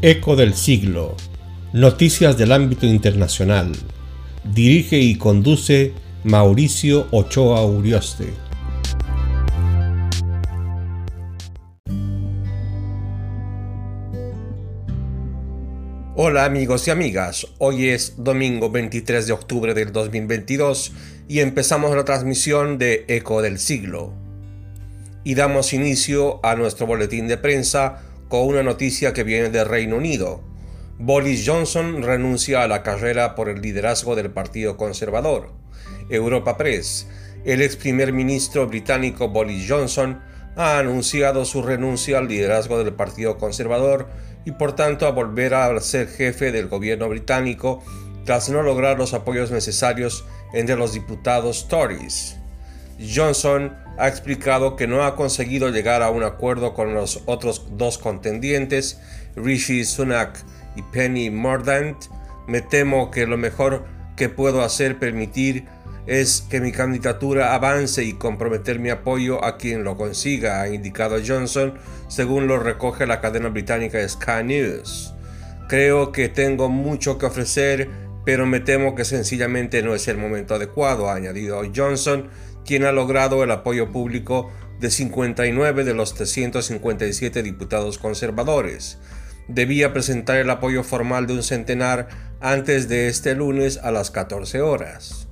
Eco del siglo. Noticias del ámbito internacional. Dirige y conduce Mauricio Ochoa Urioste. Hola amigos y amigas, hoy es domingo 23 de octubre del 2022 y empezamos la transmisión de Eco del Siglo. Y damos inicio a nuestro boletín de prensa con una noticia que viene del Reino Unido. Boris Johnson renuncia a la carrera por el liderazgo del Partido Conservador. Europa Press. El ex primer ministro británico Boris Johnson ha anunciado su renuncia al liderazgo del Partido Conservador y por tanto a volver a ser jefe del gobierno británico tras no lograr los apoyos necesarios entre los diputados Tories. Johnson ha explicado que no ha conseguido llegar a un acuerdo con los otros dos contendientes, Rishi Sunak y Penny Mordaunt. Me temo que lo mejor que puedo hacer permitir es que mi candidatura avance y comprometer mi apoyo a quien lo consiga, ha indicado Johnson, según lo recoge la cadena británica Sky News. Creo que tengo mucho que ofrecer, pero me temo que sencillamente no es el momento adecuado, ha añadido Johnson, quien ha logrado el apoyo público de 59 de los 357 diputados conservadores. Debía presentar el apoyo formal de un centenar antes de este lunes a las 14 horas.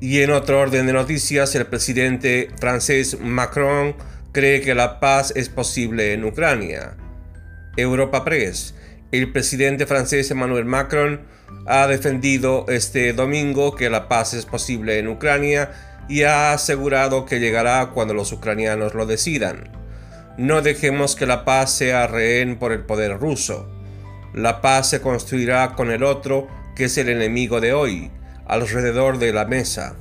Y en otro orden de noticias, el presidente francés Macron cree que la paz es posible en Ucrania. Europa Press. El presidente francés Emmanuel Macron ha defendido este domingo que la paz es posible en Ucrania y ha asegurado que llegará cuando los ucranianos lo decidan. No dejemos que la paz sea rehén por el poder ruso. La paz se construirá con el otro, que es el enemigo de hoy, alrededor de la mesa.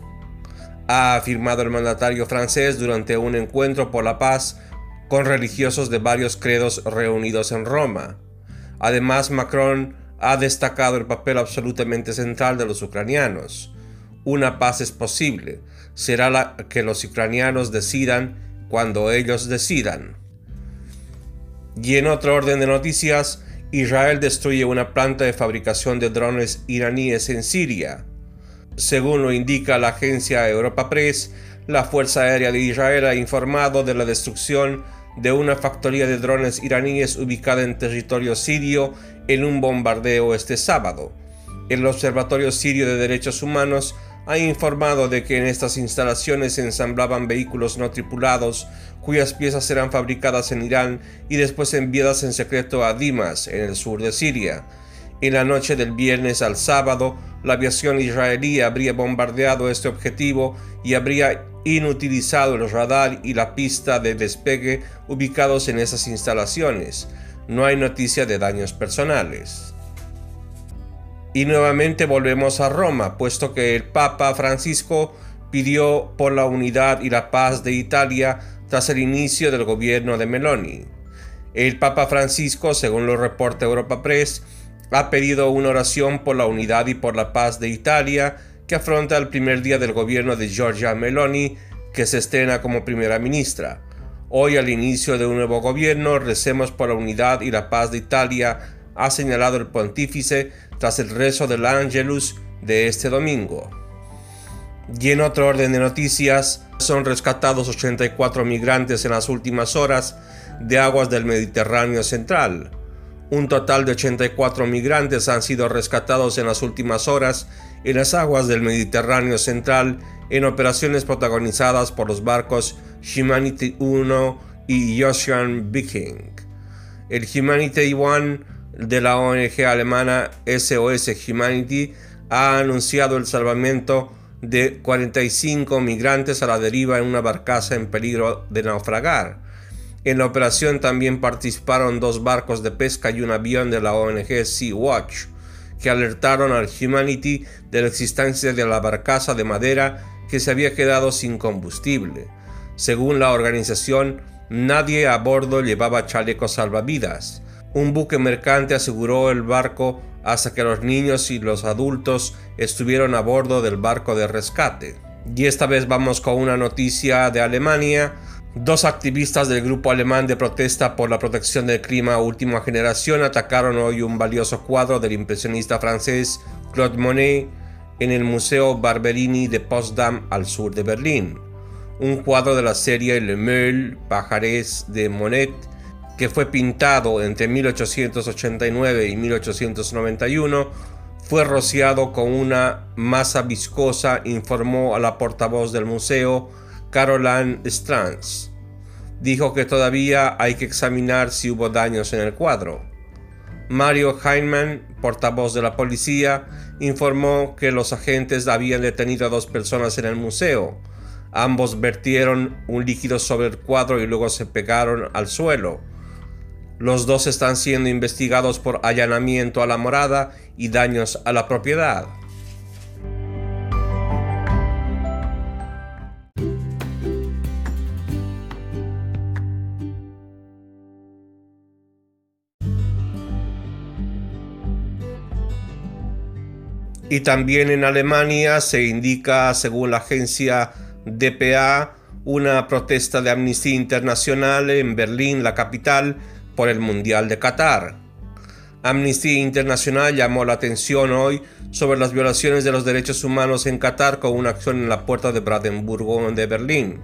Ha afirmado el mandatario francés durante un encuentro por la paz con religiosos de varios credos reunidos en Roma. Además, Macron ha destacado el papel absolutamente central de los ucranianos. Una paz es posible, será la que los ucranianos decidan cuando ellos decidan. Y en otro orden de noticias, Israel destruye una planta de fabricación de drones iraníes en Siria. Según lo indica la agencia Europa Press, la Fuerza Aérea de Israel ha informado de la destrucción de una factoría de drones iraníes ubicada en territorio sirio en un bombardeo este sábado. El Observatorio Sirio de Derechos Humanos ha informado de que en estas instalaciones se ensamblaban vehículos no tripulados cuyas piezas eran fabricadas en Irán y después enviadas en secreto a Dimas, en el sur de Siria. En la noche del viernes al sábado, la aviación israelí habría bombardeado este objetivo y habría inutilizado el radar y la pista de despegue ubicados en esas instalaciones. No hay noticia de daños personales. Y nuevamente volvemos a Roma, puesto que el Papa Francisco pidió por la unidad y la paz de Italia tras el inicio del gobierno de Meloni. El Papa Francisco, según lo reporta Europa Press, ha pedido una oración por la unidad y por la paz de Italia que afronta el primer día del gobierno de Giorgia Meloni, que se estrena como primera ministra. Hoy, al inicio de un nuevo gobierno, recemos por la unidad y la paz de Italia, ha señalado el pontífice tras el rezo del Angelus de este domingo. Y en otro orden de noticias, son rescatados 84 migrantes en las últimas horas de aguas del Mediterráneo central. Un total de 84 migrantes han sido rescatados en las últimas horas en las aguas del Mediterráneo central en operaciones protagonizadas por los barcos Humanity 1 y Ocean Viking. El Humanity 1 de la ONG alemana SOS Humanity ha anunciado el salvamento de 45 migrantes a la deriva en una barcaza en peligro de naufragar. En la operación también participaron dos barcos de pesca y un avión de la ONG Sea Watch, que alertaron al Humanity de la existencia de la barcaza de madera que se había quedado sin combustible. Según la organización, nadie a bordo llevaba chalecos salvavidas. Un buque mercante aseguró el barco hasta que los niños y los adultos estuvieron a bordo del barco de rescate. Y esta vez vamos con una noticia de Alemania, Dos activistas del grupo alemán de protesta por la protección del clima Última Generación atacaron hoy un valioso cuadro del impresionista francés Claude Monet en el Museo Barberini de Potsdam al sur de Berlín. Un cuadro de la serie Le Meul Pajares de Monet que fue pintado entre 1889 y 1891 fue rociado con una masa viscosa, informó a la portavoz del museo Caroline Strands. Dijo que todavía hay que examinar si hubo daños en el cuadro. Mario Heinemann, portavoz de la policía, informó que los agentes habían detenido a dos personas en el museo. Ambos vertieron un líquido sobre el cuadro y luego se pegaron al suelo. Los dos están siendo investigados por allanamiento a la morada y daños a la propiedad. Y también en Alemania se indica, según la agencia DPA, una protesta de Amnistía Internacional en Berlín, la capital, por el Mundial de Qatar. Amnistía Internacional llamó la atención hoy sobre las violaciones de los derechos humanos en Qatar con una acción en la puerta de Brandenburgo de Berlín.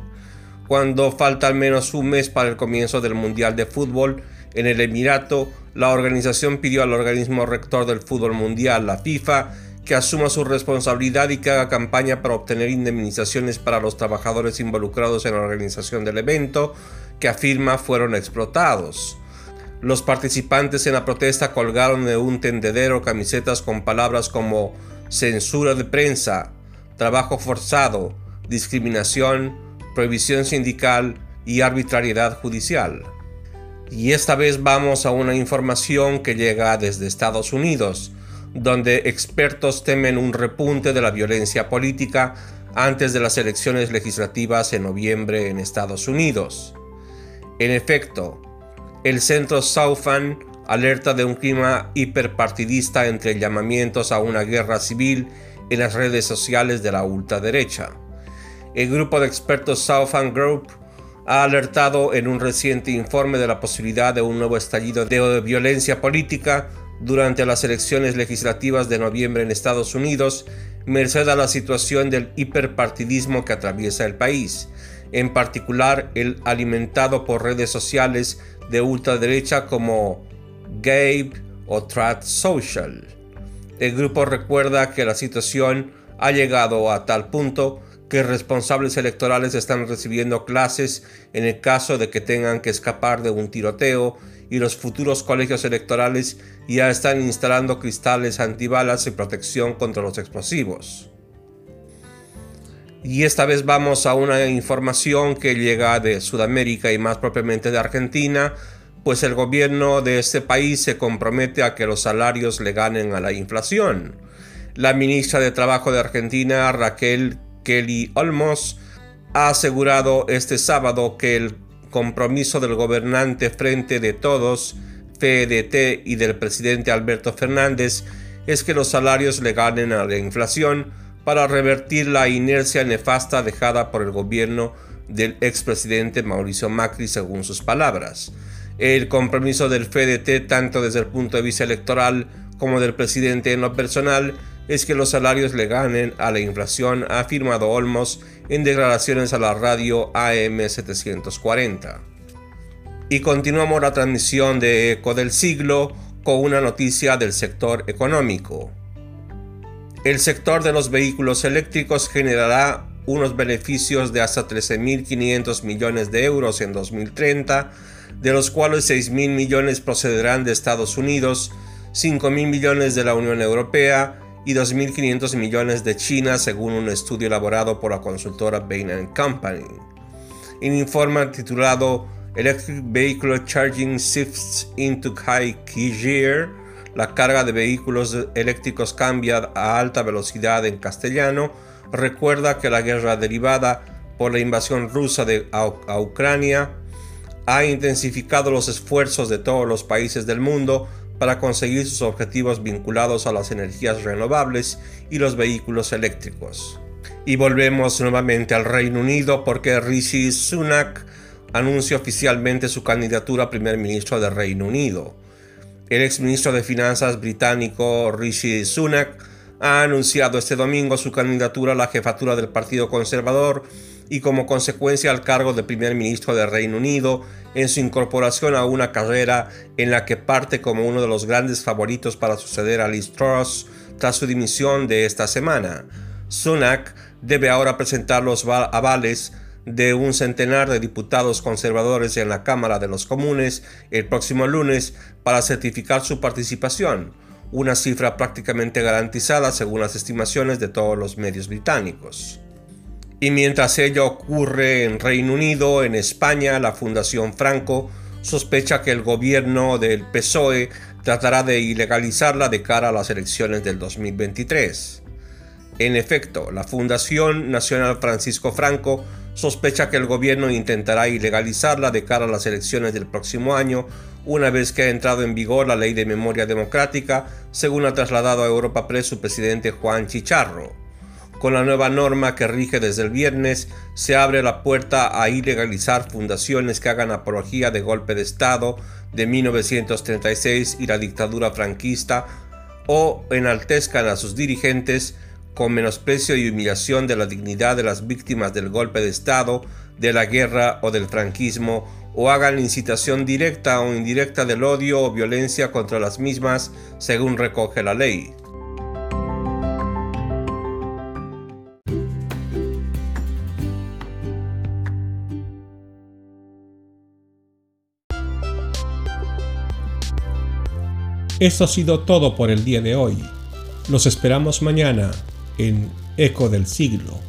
Cuando falta al menos un mes para el comienzo del Mundial de Fútbol en el Emirato, la organización pidió al organismo rector del fútbol mundial, la FIFA, que asuma su responsabilidad y que haga campaña para obtener indemnizaciones para los trabajadores involucrados en la organización del evento, que afirma fueron explotados. Los participantes en la protesta colgaron de un tendedero camisetas con palabras como censura de prensa, trabajo forzado, discriminación, prohibición sindical y arbitrariedad judicial. Y esta vez vamos a una información que llega desde Estados Unidos, donde expertos temen un repunte de la violencia política antes de las elecciones legislativas en noviembre en Estados Unidos. En efecto, el centro Southern alerta de un clima hiperpartidista entre llamamientos a una guerra civil en las redes sociales de la ultraderecha. El grupo de expertos Southern Group ha alertado en un reciente informe de la posibilidad de un nuevo estallido de violencia política durante las elecciones legislativas de noviembre en Estados Unidos, merced a la situación del hiperpartidismo que atraviesa el país, en particular el alimentado por redes sociales de ultraderecha como Gabe o Trad Social. El grupo recuerda que la situación ha llegado a tal punto que responsables electorales están recibiendo clases en el caso de que tengan que escapar de un tiroteo y los futuros colegios electorales ya están instalando cristales antibalas y protección contra los explosivos. Y esta vez vamos a una información que llega de Sudamérica y más propiamente de Argentina, pues el gobierno de este país se compromete a que los salarios le ganen a la inflación. La ministra de Trabajo de Argentina, Raquel Kelly Olmos, ha asegurado este sábado que el compromiso del gobernante Frente de Todos, FEDT, y del presidente Alberto Fernández es que los salarios le ganen a la inflación para revertir la inercia nefasta dejada por el gobierno del expresidente Mauricio Macri, según sus palabras. El compromiso del FEDT, tanto desde el punto de vista electoral como del presidente en lo personal, es que los salarios le ganen a la inflación, ha afirmado Olmos en declaraciones a la radio AM740. Y continuamos la transmisión de Eco del Siglo con una noticia del sector económico. El sector de los vehículos eléctricos generará unos beneficios de hasta 13.500 millones de euros en 2030, de los cuales 6.000 millones procederán de Estados Unidos, 5.000 millones de la Unión Europea y 2.500 millones de China según un estudio elaborado por la consultora Bain Company. En informe titulado Electric Vehicle Charging Shifts into High Gear, la carga de vehículos eléctricos cambia a alta velocidad en castellano, recuerda que la guerra derivada por la invasión rusa de a Ucrania ha intensificado los esfuerzos de todos los países del mundo para conseguir sus objetivos vinculados a las energías renovables y los vehículos eléctricos. Y volvemos nuevamente al Reino Unido porque Rishi Sunak anuncia oficialmente su candidatura a primer ministro del Reino Unido. El exministro de Finanzas británico Rishi Sunak ha anunciado este domingo su candidatura a la jefatura del Partido Conservador y como consecuencia al cargo de primer ministro del Reino Unido en su incorporación a una carrera en la que parte como uno de los grandes favoritos para suceder a Liz Truss tras su dimisión de esta semana. Sunak debe ahora presentar los avales de un centenar de diputados conservadores en la Cámara de los Comunes el próximo lunes para certificar su participación, una cifra prácticamente garantizada según las estimaciones de todos los medios británicos. Y mientras ello ocurre en Reino Unido, en España, la Fundación Franco sospecha que el gobierno del PSOE tratará de ilegalizarla de cara a las elecciones del 2023. En efecto, la Fundación Nacional Francisco Franco sospecha que el gobierno intentará ilegalizarla de cara a las elecciones del próximo año, una vez que ha entrado en vigor la ley de memoria democrática, según ha trasladado a Europa Press su presidente Juan Chicharro. Con la nueva norma que rige desde el viernes, se abre la puerta a ilegalizar fundaciones que hagan apología de golpe de Estado de 1936 y la dictadura franquista o enaltezcan a sus dirigentes con menosprecio y humillación de la dignidad de las víctimas del golpe de Estado, de la guerra o del franquismo, o hagan incitación directa o indirecta del odio o violencia contra las mismas, según recoge la ley. Esto ha sido todo por el día de hoy. Los esperamos mañana en Eco del Siglo.